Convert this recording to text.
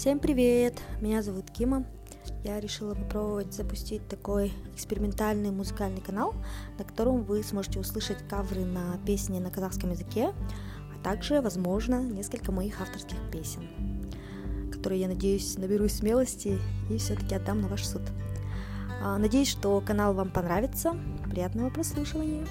Всем привет! Меня зовут Кима. Я решила попробовать запустить такой экспериментальный музыкальный канал, на котором вы сможете услышать каверы на песни на казахском языке, а также, возможно, несколько моих авторских песен, которые, я надеюсь, наберусь смелости и все-таки отдам на ваш суд. А, надеюсь, что канал вам понравится. Приятного прослушивания!